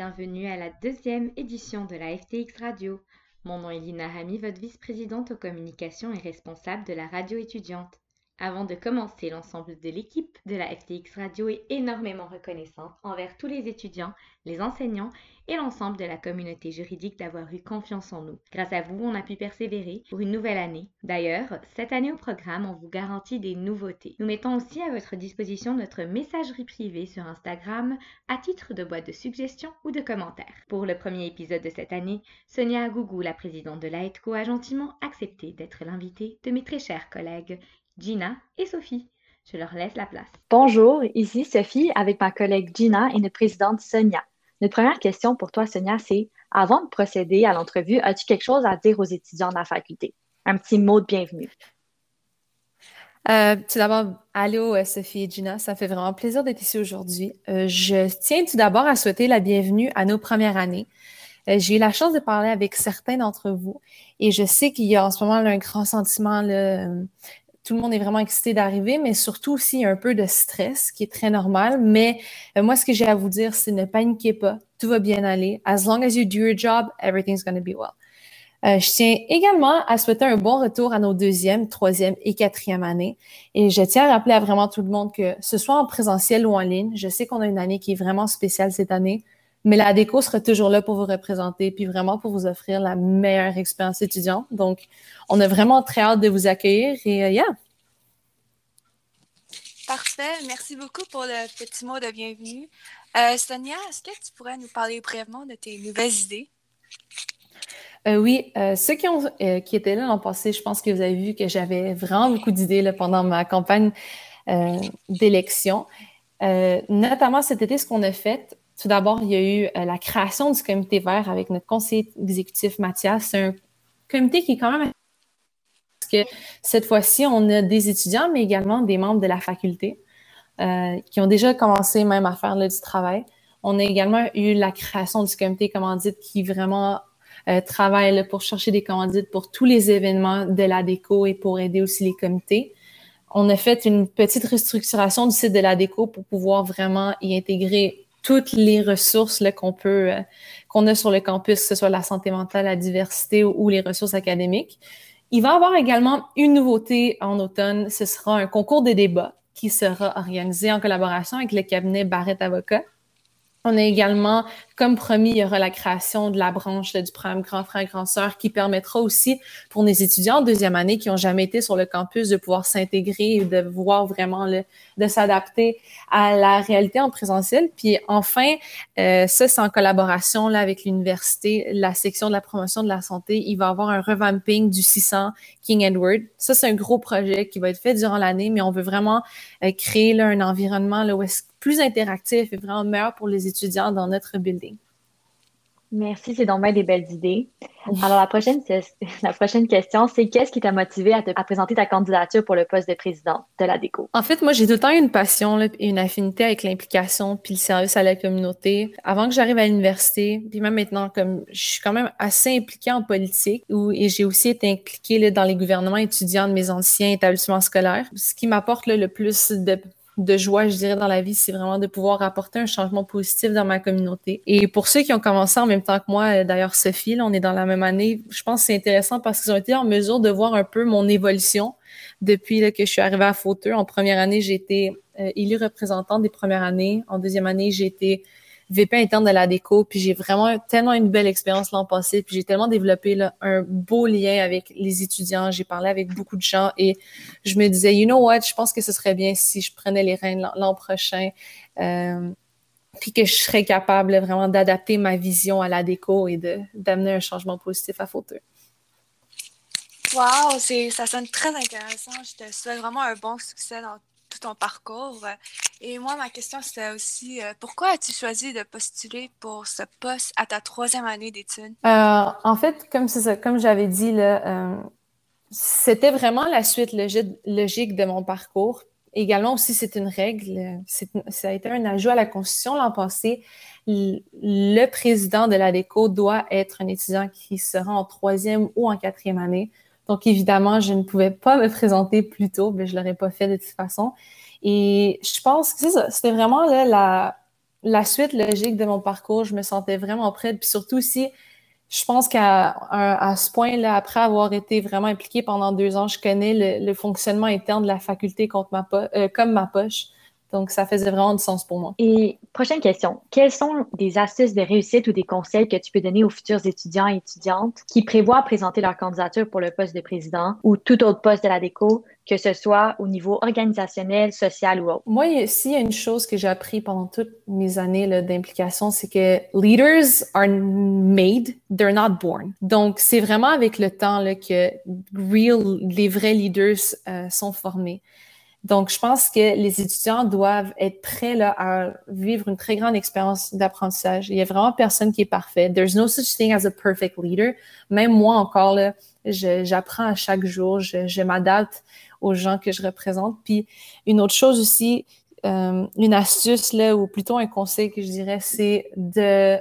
bienvenue à la deuxième édition de la FTX Radio. Mon nom est Lina Rami, votre vice-présidente aux communications et responsable de la radio étudiante. Avant de commencer, l'ensemble de l'équipe de la FTX Radio est énormément reconnaissante envers tous les étudiants, les enseignants et l'ensemble de la communauté juridique d'avoir eu confiance en nous. Grâce à vous, on a pu persévérer pour une nouvelle année. D'ailleurs, cette année au programme, on vous garantit des nouveautés. Nous mettons aussi à votre disposition notre messagerie privée sur Instagram à titre de boîte de suggestions ou de commentaires. Pour le premier épisode de cette année, Sonia Agougou, la présidente de la ETCO, a gentiment accepté d'être l'invitée de mes très chers collègues Gina et Sophie. Je leur laisse la place. Bonjour, ici Sophie avec ma collègue Gina et notre présidente Sonia. Notre première question pour toi, Sonia, c'est avant de procéder à l'entrevue, as-tu quelque chose à dire aux étudiants de la faculté? Un petit mot de bienvenue. Euh, tout d'abord, allô euh, Sophie et Gina, ça fait vraiment plaisir d'être ici aujourd'hui. Euh, je tiens tout d'abord à souhaiter la bienvenue à nos premières années. J'ai eu la chance de parler avec certains d'entre vous et je sais qu'il y a en ce moment un grand sentiment tout le monde est vraiment excité d'arriver, mais surtout aussi un peu de stress, qui est très normal. Mais euh, moi, ce que j'ai à vous dire, c'est ne paniquez pas, tout va bien aller. As long as you do your job, everything's going to be well. Euh, je tiens également à souhaiter un bon retour à nos deuxième, troisième et quatrième années. Et je tiens à rappeler à vraiment tout le monde que ce soit en présentiel ou en ligne, je sais qu'on a une année qui est vraiment spéciale cette année, mais la déco sera toujours là pour vous représenter, puis vraiment pour vous offrir la meilleure expérience étudiante. Donc, on a vraiment très hâte de vous accueillir et euh, yeah! Parfait. Merci beaucoup pour le petit mot de bienvenue. Euh, Sonia, est-ce que tu pourrais nous parler brièvement de tes nouvelles idées? Euh, oui, ceux qui, ont, qui étaient là l'an passé, je pense que vous avez vu que j'avais vraiment beaucoup d'idées pendant ma campagne d'élection. notamment cet été, ce qu'on a fait, tout d'abord, il y a eu euh, la création du comité vert avec notre conseiller exécutif Mathias. C'est un comité qui est quand même parce que cette fois-ci, on a des étudiants, mais également des membres de la faculté euh, qui ont déjà commencé même à faire du travail. On a également eu la création du comité commandite qui vraiment euh, travaille pour chercher des commandites pour tous les événements de la déco et pour aider aussi les comités. On a fait une petite restructuration du site de la déco pour pouvoir vraiment y intégrer toutes les ressources qu'on peut, euh, qu'on a sur le campus, que ce soit la santé mentale, la diversité ou, les ressources académiques. Il va y avoir également une nouveauté en automne. Ce sera un concours de débat qui sera organisé en collaboration avec le cabinet Barrett Avocat. On a également, comme promis, il y aura la création de la branche du programme Grand Frère, Grand Sœur qui permettra aussi pour les étudiants en deuxième année qui n'ont jamais été sur le campus de pouvoir s'intégrer et de voir vraiment le, de s'adapter à la réalité en présentiel. Puis enfin, euh, ça, c'est en collaboration là, avec l'université, la section de la promotion de la santé. Il va y avoir un revamping du 600 King Edward. Ça, c'est un gros projet qui va être fait durant l'année, mais on veut vraiment euh, créer là, un environnement là, où est plus interactif et vraiment meilleur pour les étudiants dans notre building. Merci, c'est donc bien des belles idées. Alors, la prochaine, la prochaine question, c'est qu'est-ce qui t'a motivé à, te, présenter ta candidature pour le poste de président de la DECO? En fait, moi, j'ai tout le temps une passion et une affinité avec l'implication puis le service à la communauté. Avant que j'arrive à l'université, puis même maintenant, comme je suis quand même assez impliquée en politique où, et j'ai aussi été impliquée là, dans les gouvernements étudiants de mes anciens établissements scolaires, ce qui m'apporte le plus de de joie, je dirais, dans la vie, c'est vraiment de pouvoir apporter un changement positif dans ma communauté. Et pour ceux qui ont commencé en même temps que moi, euh, d'ailleurs, Sophie, là, on est dans la même année, je pense que c'est intéressant parce qu'ils ont été en mesure de voir un peu mon évolution depuis que je suis arrivée à Fauteux. En première année, j'ai été euh, élue représentante des premières années. En deuxième année, j'ai été VP interne de la déco, puis j'ai vraiment tellement une belle expérience l'an passé, puis j'ai tellement développé là, un beau lien avec les étudiants, j'ai parlé avec beaucoup de gens et je me disais, you know what, je pense que ce serait bien si je prenais les rênes l'an prochain, euh, puis que je serais capable vraiment d'adapter ma vision à la déco et d'amener un changement positif à Fauteux. Wow, ça sonne très intéressant. Je te souhaite vraiment un bon succès dans tout ton parcours. Et moi, ma question, c'était aussi, euh, pourquoi as-tu choisi de postuler pour ce poste à ta troisième année d'études? Euh, en fait, comme, comme j'avais dit, là, euh, c'était vraiment la suite logique de mon parcours. Également aussi, c'est une règle. Ça a été un ajout à la Constitution l'an passé. Le président de la DECO doit être un étudiant qui sera en troisième ou en quatrième année. Donc, évidemment, je ne pouvais pas me présenter plus tôt, mais je ne l'aurais pas fait de toute façon. Et je pense que c'était vraiment la, suite logique de mon parcours, je me sentais vraiment prête. Puis surtout aussi, je pense qu'à ce point-là, après avoir été vraiment impliquée pendant deux ans, je connais le, fonctionnement interne de la faculté euh, comme ma poche. Donc, ça faisait vraiment du sens pour moi. Et prochaine question. Quelles sont des astuces de réussite ou des conseils que tu peux donner aux futurs étudiants et étudiantes qui prévoient présenter leur candidature pour le poste de président ou tout autre poste de la déco, que ce soit au niveau organisationnel, social ou autre? Moi, s'il y a une chose que j'ai appris pendant toutes mes années d'implication, c'est que leaders are made, they're not born. Donc, c'est vraiment avec le temps là, que real, les vrais leaders euh, sont formés. Donc, je pense que les étudiants doivent être prêts là, à vivre une très grande expérience d'apprentissage. Il y a vraiment personne qui est parfait. There's no such thing as a perfect leader. Même moi encore, là, j'apprends à chaque jour, je, m'adapte aux gens que je représente. Puis, une autre chose aussi, euh, une astuce, là, ou plutôt un conseil que je dirais, c'est de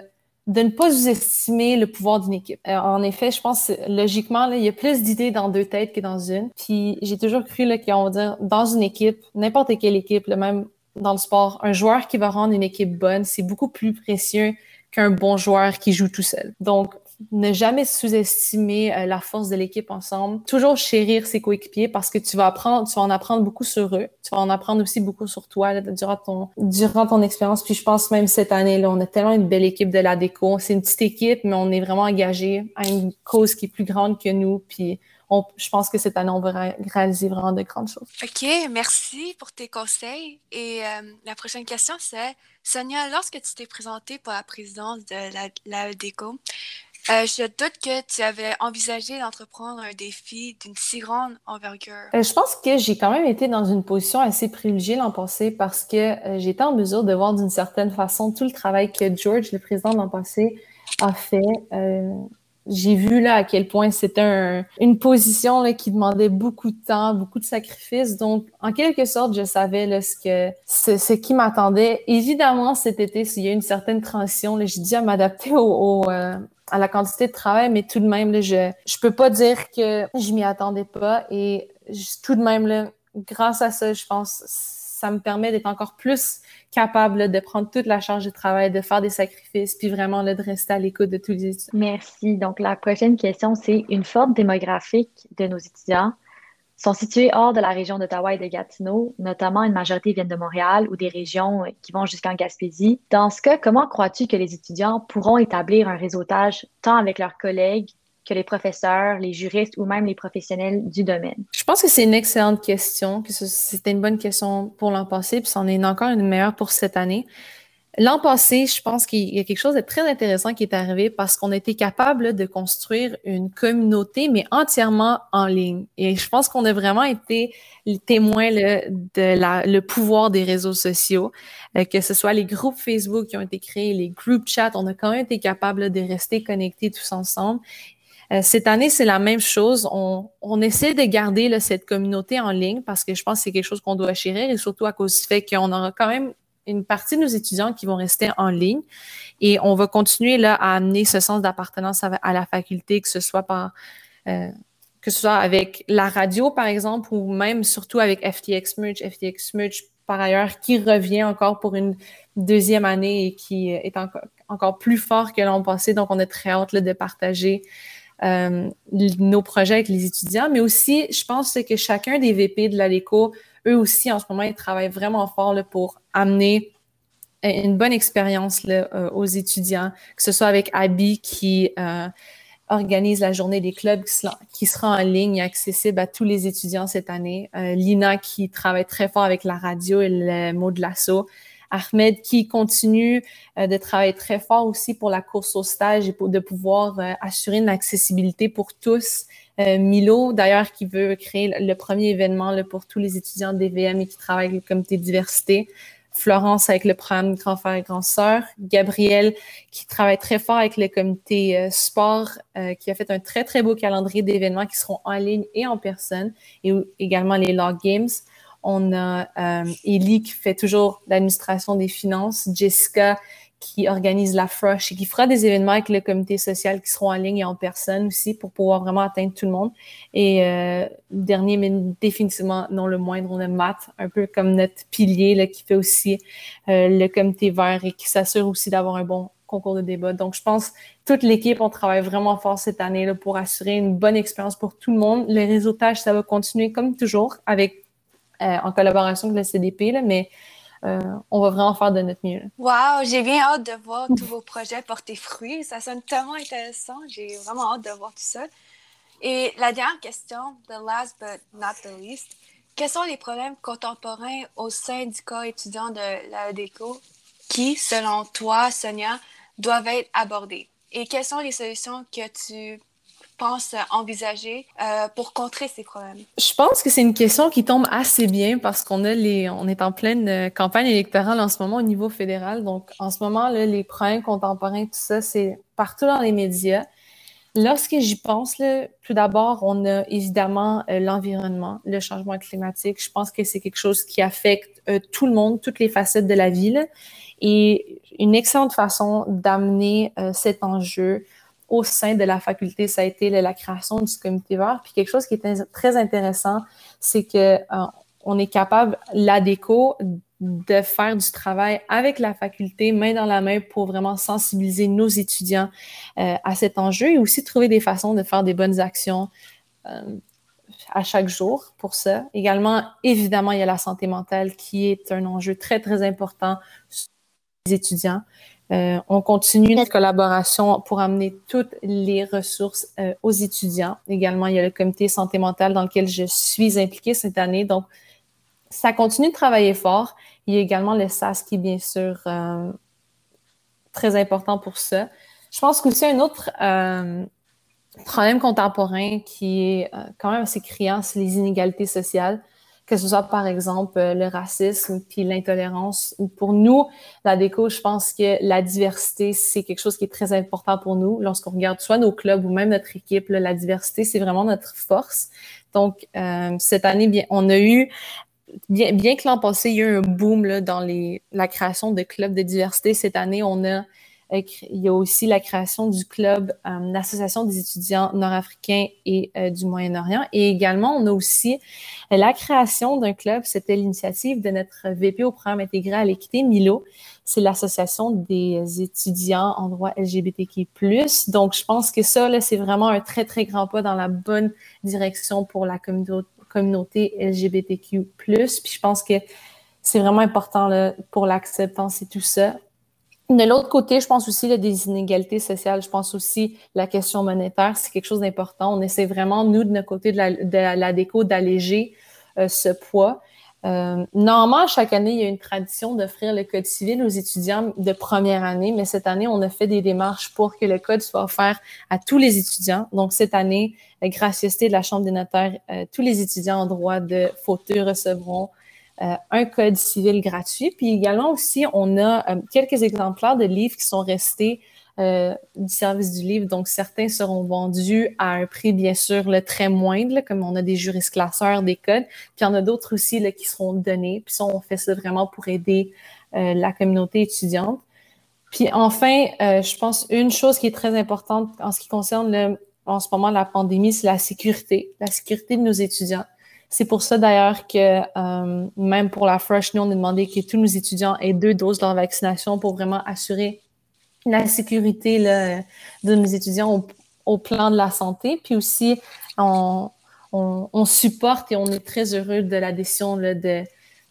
de ne pas sous-estimer le pouvoir d'une équipe. Euh, en effet, je pense logiquement, il y a plus d'idées dans deux têtes que dans une. Puis j'ai toujours cru qu'on va dire dans une équipe, n'importe quelle équipe, même dans le sport, un joueur qui va rendre une équipe bonne, c'est beaucoup plus précieux qu'un bon joueur qui joue tout seul. Donc, ne jamais sous-estimer euh, la force de l'équipe ensemble. Toujours chérir ses coéquipiers parce que tu vas apprendre, tu vas en apprendre beaucoup sur eux. Tu vas en apprendre aussi beaucoup sur toi durant ton durant ton expérience. Puis je pense même cette année là, on a tellement une belle équipe de la déco. C'est une petite équipe, mais on est vraiment engagé à une cause qui est plus grande que nous. Puis je pense que cette année, on va réaliser vraiment de grandes choses. OK, merci pour tes conseils. Et euh, la prochaine question, c'est Sonia, lorsque tu t'es présentée pour la présidence de la, la euh, je doute que tu avais envisagé d'entreprendre un défi d'une si grande envergure. Euh, je pense que j'ai quand même été dans une position assez privilégiée l'an passé parce que euh, j'étais en mesure de voir d'une certaine façon tout le travail que George, le président l'an passé, a fait. J'ai vu là à quel point c'était une position là, qui demandait beaucoup de temps, beaucoup de sacrifices. Donc, en quelque sorte, je savais là, ce, que, ce, qui m'attendait. Évidemment, cet été, s'il y a une certaine transition, j'ai dû m'adapter au, au, à la quantité de travail, mais tout de même, là, je je peux pas dire que je m'y attendais pas. Et tout de même, là, grâce à ça, je pense, ça me permet d'être encore plus capable de prendre toute la charge de travail, de faire des sacrifices, puis vraiment de rester à l'écoute de tous les étudiants. Merci. Donc, la prochaine question, c'est une forme démographique de nos étudiants sont situés hors de la région d'Ottawa et de Gatineau, notamment une majorité viennent de Montréal ou des régions euh, qui vont jusqu'en Gaspésie. Dans ce cas, comment crois-tu que les étudiants pourront établir un réseautage tant avec leurs collègues que les professeurs, les juristes ou même les professionnels du domaine? Je pense que c'est une excellente question, que c'était une bonne question pour l'an passé, puis c'en est encore une meilleure pour cette année. L'an passé, je pense qu'il y a quelque chose de très intéressant qui est arrivé parce qu'on a été capable de construire une communauté, mais entièrement en ligne. Et je pense qu'on a vraiment été témoin de la, le pouvoir des réseaux sociaux, euh, que ce soit les groupes Facebook qui ont été créés, les group chats, on a quand même été capable de rester connectés tous ensemble. Euh, cette année, c'est la même chose. On, essaie de garder cette communauté en ligne parce que je pense que c'est quelque chose qu'on doit chérir et surtout à cause du fait qu'on aura quand même une partie de nos étudiants qui vont rester en ligne et on va continuer là à amener ce sens d'appartenance à, la faculté, que ce soit par euh, que ce soit avec la radio par exemple ou même surtout avec FTX Merch, FTX Merch par ailleurs qui revient encore pour une deuxième année et qui est encore, plus fort que l'an passé. Donc on est très hâte de partager euh, nos projets avec les étudiants, mais aussi, je pense que chacun des VP de l'ALECO eux aussi, en ce moment, ils travaillent vraiment fort là, pour amener une bonne expérience euh, aux étudiants, que ce soit avec Abby qui euh, organise la journée des clubs qui sera, en ligne et accessible à tous les étudiants cette année. Euh, Lina qui travaille très fort avec la radio et le mot de l'assaut. Ahmed qui continue de travailler très fort aussi pour la course au stage et pour de pouvoir assurer une accessibilité pour tous euh, Milo, d'ailleurs, qui veut créer le premier événement pour tous les étudiants d'EVM et qui travaille avec le comité de diversité. Florence avec le programme Grand Frère et Grand Sœur. Gabriel qui travaille très fort avec le comité euh, sport, euh, qui a fait un très, très beau calendrier d'événements qui seront en ligne et en personne, et également les Log Games. On a Ellie qui fait toujours l'administration des finances, Jessica qui organise la Frush et qui fera des événements avec le comité social qui seront en ligne et en personne aussi pour pouvoir vraiment atteindre tout le monde. Et euh, dernier, mais définitivement non le moindre, on a Matt, un peu comme notre pilier qui fait aussi euh, le comité vert et qui s'assure aussi d'avoir un bon concours de débat. Donc, je pense toute l'équipe, on travaille vraiment fort cette année pour assurer une bonne expérience pour tout le monde. Le réseautage, ça va continuer comme toujours avec euh, en collaboration avec le CDP, là, mais euh, on va vraiment faire de notre mieux. Wow, j'ai bien hâte de voir tous vos projets porter fruit. Ça sonne tellement intéressant. J'ai vraiment hâte de voir tout ça. Et la dernière question, the last but not the least, quels sont les problèmes contemporains au sein du corps étudiant de la DECO qui, selon toi, Sonia, doivent être abordés? Et quelles sont les solutions que tu penses envisager euh, pour contrer ces problèmes? Je pense que c'est une question qui tombe assez bien parce qu'on a les, on est en pleine euh, campagne électorale en ce moment au niveau fédéral. Donc, en ce moment, là, les problèmes contemporains, tout ça, c'est partout dans les médias. Lorsque j'y pense, là, tout d'abord, on a évidemment euh, l'environnement, le changement climatique. Je pense que c'est quelque chose qui affecte tout le monde, toutes les facettes de la ville. Et une excellente façon d'amener cet enjeu au sein de la faculté, ça a été la création du comité vert. Puis quelque chose qui est très intéressant, c'est que euh, on est capable, l'ADECO, de faire du travail avec la faculté, main dans la main, pour vraiment sensibiliser nos étudiants euh, à cet enjeu et aussi trouver des façons de faire des bonnes actions euh, à chaque jour pour ça. Également, évidemment, il y a la santé mentale qui est un enjeu très, très important les étudiants. Euh, on continue notre collaboration pour amener toutes les ressources euh, aux étudiants. Également, il y a le comité santé mentale dans lequel je suis impliquée cette année. Donc, ça continue de travailler fort. Il y a également le SAS qui est bien sûr euh, très important pour ça. Je pense qu'aussi un autre problème contemporain qui est quand même assez criant, c'est les inégalités sociales que ce soit par exemple euh, le racisme puis l'intolérance. Pour nous, la déco, je pense que la diversité, c'est quelque chose qui est très important pour nous. Lorsqu'on regarde soit nos clubs ou même notre équipe, la diversité, c'est vraiment notre force. Donc, euh, cette année, bien, on a eu Bien, bien, que l'an passé, il y a eu un boom là, dans les, la création de clubs de diversité, cette année, on a il y a aussi la création du club, euh, l'Association des étudiants nord-africains et euh, du Moyen-Orient. Et également, on a aussi la création d'un club, c'était l'initiative de notre VP au programme intégré à l'équité, Milo. C'est l'Association des étudiants en droit LGBTQ+. Donc, je pense que ça, là, c'est vraiment un très, très grand pas dans la bonne direction pour la communauté LGBTQ+. Puis je pense que c'est vraiment important là, pour l'acceptance et tout ça. De l'autre côté, je pense aussi il des inégalités sociales. Je pense aussi la question monétaire, c'est quelque chose d'important. On essaie vraiment, nous, de notre côté de la, de la déco, d'alléger euh, ce poids. Euh, normalement, chaque année, il y a une tradition d'offrir le code civil aux étudiants de première année, mais cette année, on a fait des démarches pour que le code soit offert à tous les étudiants. Donc, cette année, la gracieuseté de la Chambre des notaires, euh, tous les étudiants en droit de fauteuil recevront euh, un code civil gratuit. Puis également aussi, on a euh, quelques exemplaires de livres qui sont restés euh, du service du livre. Donc, certains seront vendus à un prix, bien sûr, le très moindre, comme on a des juristes classeurs, des codes. Puis il y en a d'autres aussi qui seront donnés. Puis ça, on fait ça vraiment pour aider la communauté étudiante. Puis enfin, je pense une chose qui est très importante en ce qui concerne en ce moment la pandémie, c'est la sécurité, la sécurité de nos étudiants. C'est pour ça d'ailleurs que euh, même pour la Fresh, nous, on a demandé que tous nos étudiants aient deux doses de leur vaccination pour vraiment assurer la sécurité de nos étudiants au, plan de la santé. Puis aussi, on, supporte et on est très heureux de la décision de,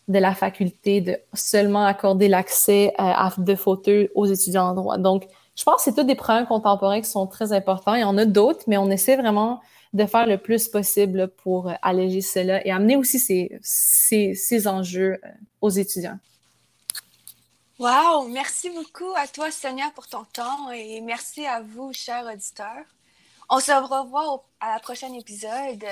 la faculté de seulement accorder l'accès euh, à, de fauteuils aux étudiants en droit. Donc, je pense que c'est tous des problèmes contemporains qui sont très importants. Il y en a d'autres, mais on essaie vraiment de faire le plus possible pour euh, alléger cela et amener aussi ces, ces, enjeux euh, aux étudiants. Wow! Merci beaucoup à toi, Sonia, pour ton temps et merci à vous, chers auditeurs. On se revoit à la prochaine épisode.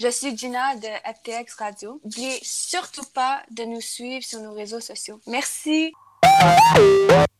Je suis Gina de FTX Radio. N'oubliez surtout pas de nous suivre sur nos réseaux sociaux. Merci!